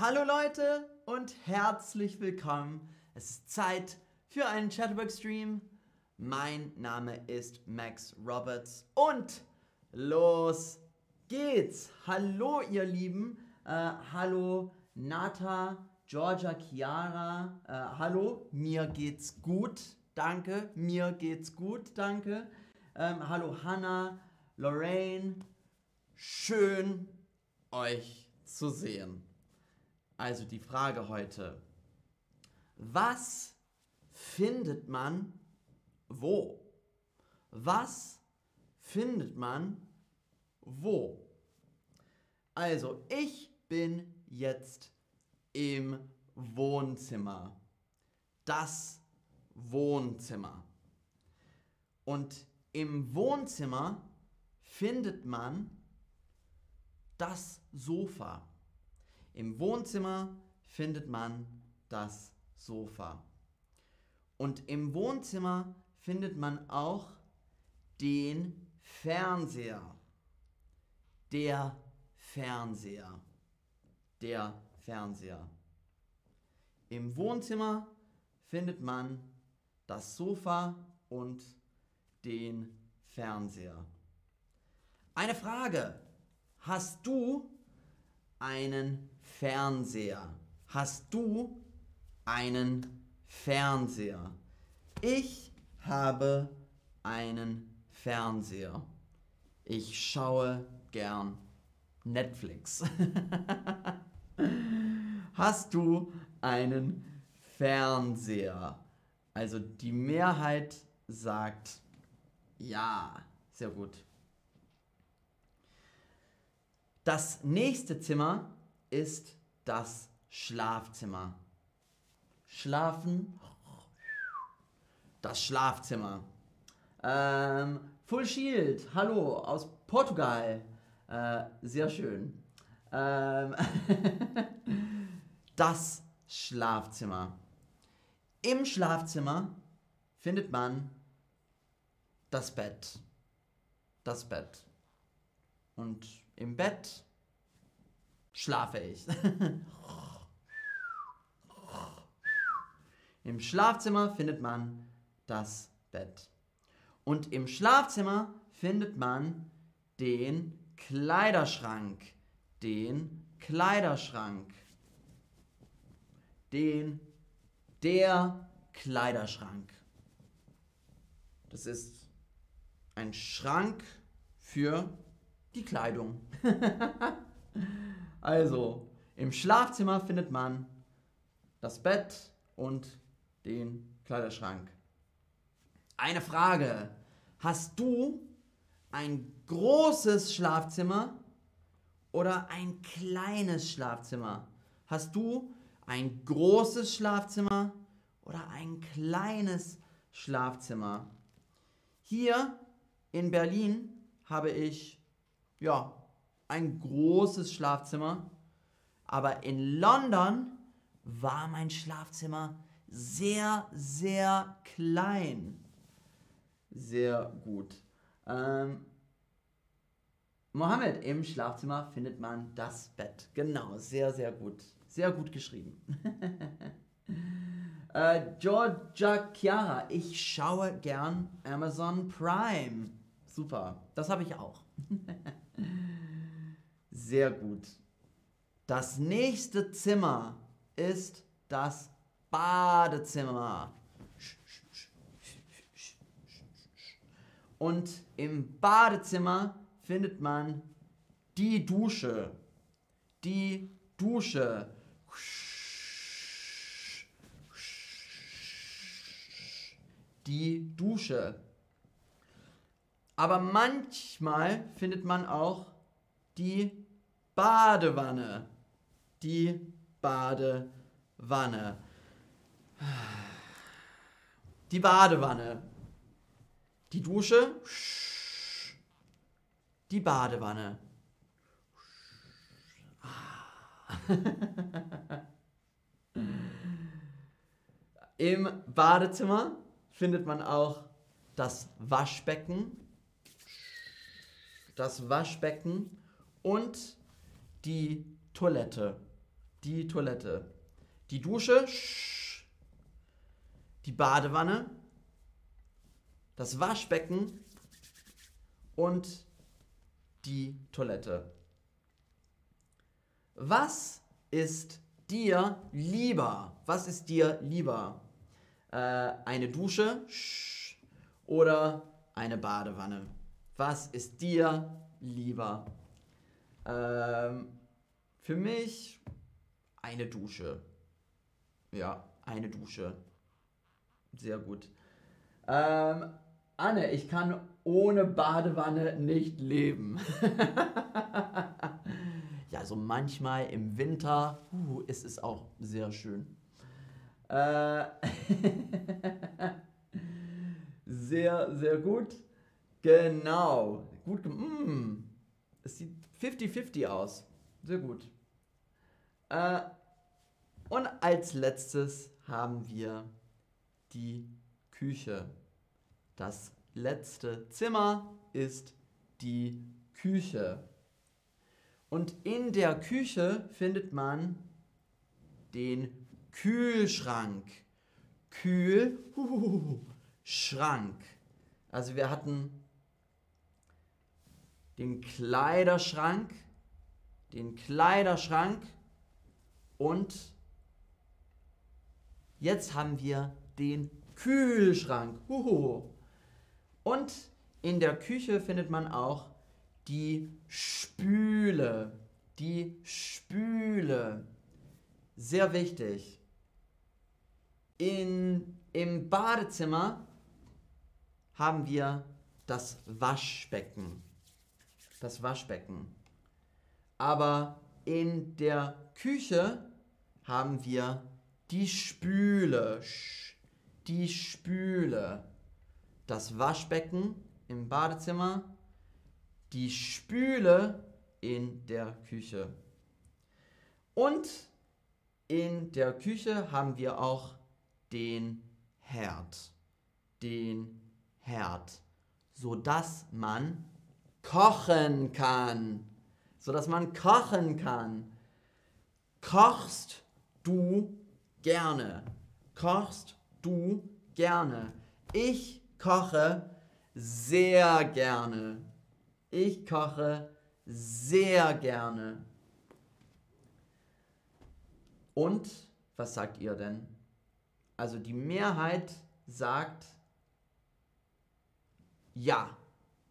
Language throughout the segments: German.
Hallo Leute und herzlich willkommen. Es ist Zeit für einen Chatterbox-Stream. Mein Name ist Max Roberts und los geht's. Hallo ihr Lieben. Äh, hallo Nata, Georgia, Chiara. Äh, hallo, mir geht's gut. Danke, mir geht's gut. Danke. Ähm, hallo Hannah, Lorraine. Schön euch zu sehen. Also die Frage heute, was findet man wo? Was findet man wo? Also ich bin jetzt im Wohnzimmer. Das Wohnzimmer. Und im Wohnzimmer findet man das Sofa. Im Wohnzimmer findet man das Sofa. Und im Wohnzimmer findet man auch den Fernseher. Der Fernseher. Der Fernseher. Im Wohnzimmer findet man das Sofa und den Fernseher. Eine Frage. Hast du einen Fernseher? Hast du einen Fernseher? Ich habe einen Fernseher. Ich schaue gern Netflix. Hast du einen Fernseher? Also die Mehrheit sagt ja. Sehr gut. Das nächste Zimmer ist das Schlafzimmer. Schlafen. Das Schlafzimmer. Ähm, Full Shield, hallo aus Portugal. Äh, sehr schön. Ähm, das Schlafzimmer. Im Schlafzimmer findet man das Bett. Das Bett. Und im Bett schlafe ich. Im Schlafzimmer findet man das Bett. Und im Schlafzimmer findet man den Kleiderschrank. Den Kleiderschrank. Den, der Kleiderschrank. Das ist ein Schrank für die Kleidung. also, im Schlafzimmer findet man das Bett und den Kleiderschrank. Eine Frage. Hast du ein großes Schlafzimmer oder ein kleines Schlafzimmer? Hast du ein großes Schlafzimmer oder ein kleines Schlafzimmer? Hier in Berlin habe ich ja, ein großes Schlafzimmer. Aber in London war mein Schlafzimmer sehr, sehr klein. Sehr gut. Ähm, Mohammed, im Schlafzimmer findet man das Bett. Genau, sehr, sehr gut. Sehr gut geschrieben. äh, Georgia Chiara, ich schaue gern Amazon Prime. Super, das habe ich auch. Sehr gut. Das nächste Zimmer ist das Badezimmer. Und im Badezimmer findet man die Dusche. Die Dusche. Die Dusche. Aber manchmal findet man auch die Badewanne. Die Badewanne. Die Badewanne. Die Dusche. Die Badewanne. Im Badezimmer findet man auch das Waschbecken das Waschbecken und die Toilette. die Toilette. Die Dusche, sch, die Badewanne, das Waschbecken und die Toilette. Was ist dir lieber? Was ist dir lieber? Äh, eine Dusche sch, oder eine Badewanne? Was ist dir lieber? Ähm, für mich eine Dusche. Ja, eine Dusche. Sehr gut. Ähm, Anne, ich kann ohne Badewanne nicht leben. ja, so manchmal im Winter uh, ist es auch sehr schön. Äh, sehr, sehr gut. Genau. Gut. Mm, es sieht 50-50 aus. Sehr gut. Äh, und als letztes haben wir die Küche. Das letzte Zimmer ist die Küche. Und in der Küche findet man den Kühlschrank. Kühlschrank. Also wir hatten den Kleiderschrank, den Kleiderschrank und jetzt haben wir den Kühlschrank. Und in der Küche findet man auch die Spüle. Die Spüle. Sehr wichtig. In, Im Badezimmer haben wir das Waschbecken das Waschbecken. Aber in der Küche haben wir die Spüle. Die Spüle. Das Waschbecken im Badezimmer. Die Spüle in der Küche. Und in der Küche haben wir auch den Herd. Den Herd. Sodass man kochen kann. So dass man kochen kann. Kochst du gerne? Kochst du gerne? Ich koche sehr gerne. Ich koche sehr gerne. Und was sagt ihr denn? Also die Mehrheit sagt ja.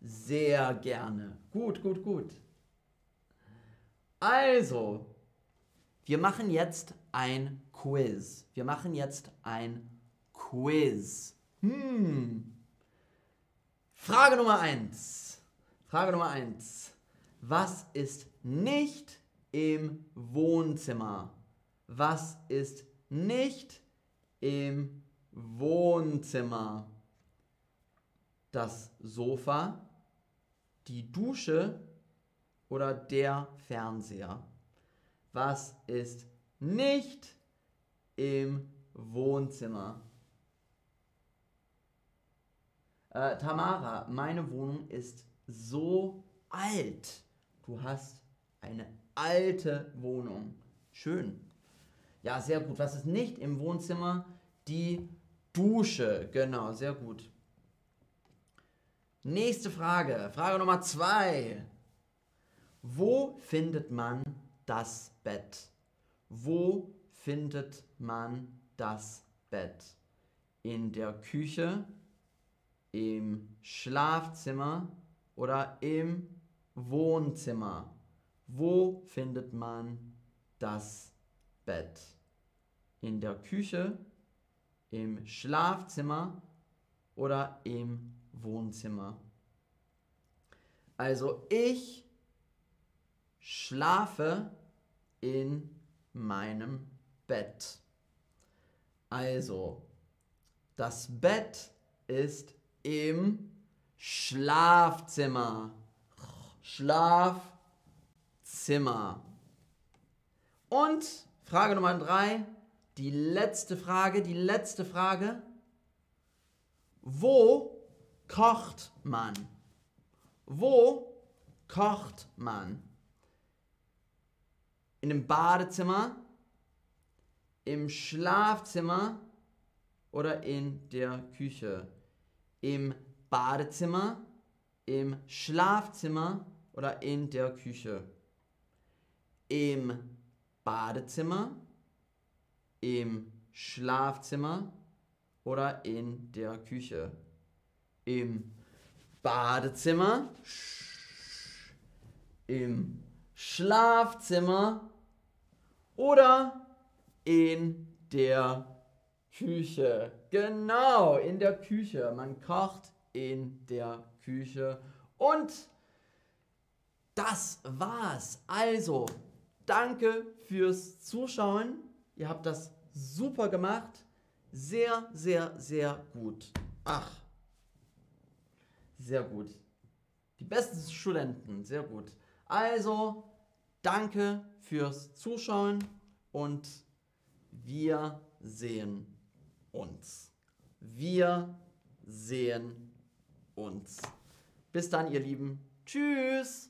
Sehr gerne. Gut, gut, gut. Also, wir machen jetzt ein Quiz. Wir machen jetzt ein Quiz. Hm. Frage Nummer 1. Frage Nummer 1. Was ist nicht im Wohnzimmer? Was ist nicht im Wohnzimmer? Das Sofa, die Dusche oder der Fernseher? Was ist nicht im Wohnzimmer? Äh, Tamara, meine Wohnung ist so alt. Du hast eine alte Wohnung. Schön. Ja, sehr gut. Was ist nicht im Wohnzimmer? Die Dusche. Genau, sehr gut. Nächste Frage. Frage Nummer zwei. Wo findet man das Bett? Wo findet man das Bett? In der Küche, im Schlafzimmer oder im Wohnzimmer? Wo findet man das Bett? In der Küche, im Schlafzimmer oder im Wohnzimmer. Also ich schlafe in meinem Bett. Also, das Bett ist im Schlafzimmer. Schlafzimmer. Und Frage Nummer drei, die letzte Frage, die letzte Frage. Wo kocht man? Wo kocht man? In dem Badezimmer, Im Schlafzimmer oder in der Küche? Im Badezimmer, im Schlafzimmer oder in der Küche? Im Badezimmer, im Schlafzimmer oder in der Küche? Im Badezimmer, im Schlafzimmer oder in der Küche. Genau, in der Küche. Man kocht in der Küche. Und das war's. Also, danke fürs Zuschauen. Ihr habt das super gemacht. Sehr, sehr, sehr gut. Ach, sehr gut. Die besten Studenten, sehr gut. Also, danke fürs Zuschauen und wir sehen uns. Wir sehen uns. Bis dann, ihr Lieben. Tschüss.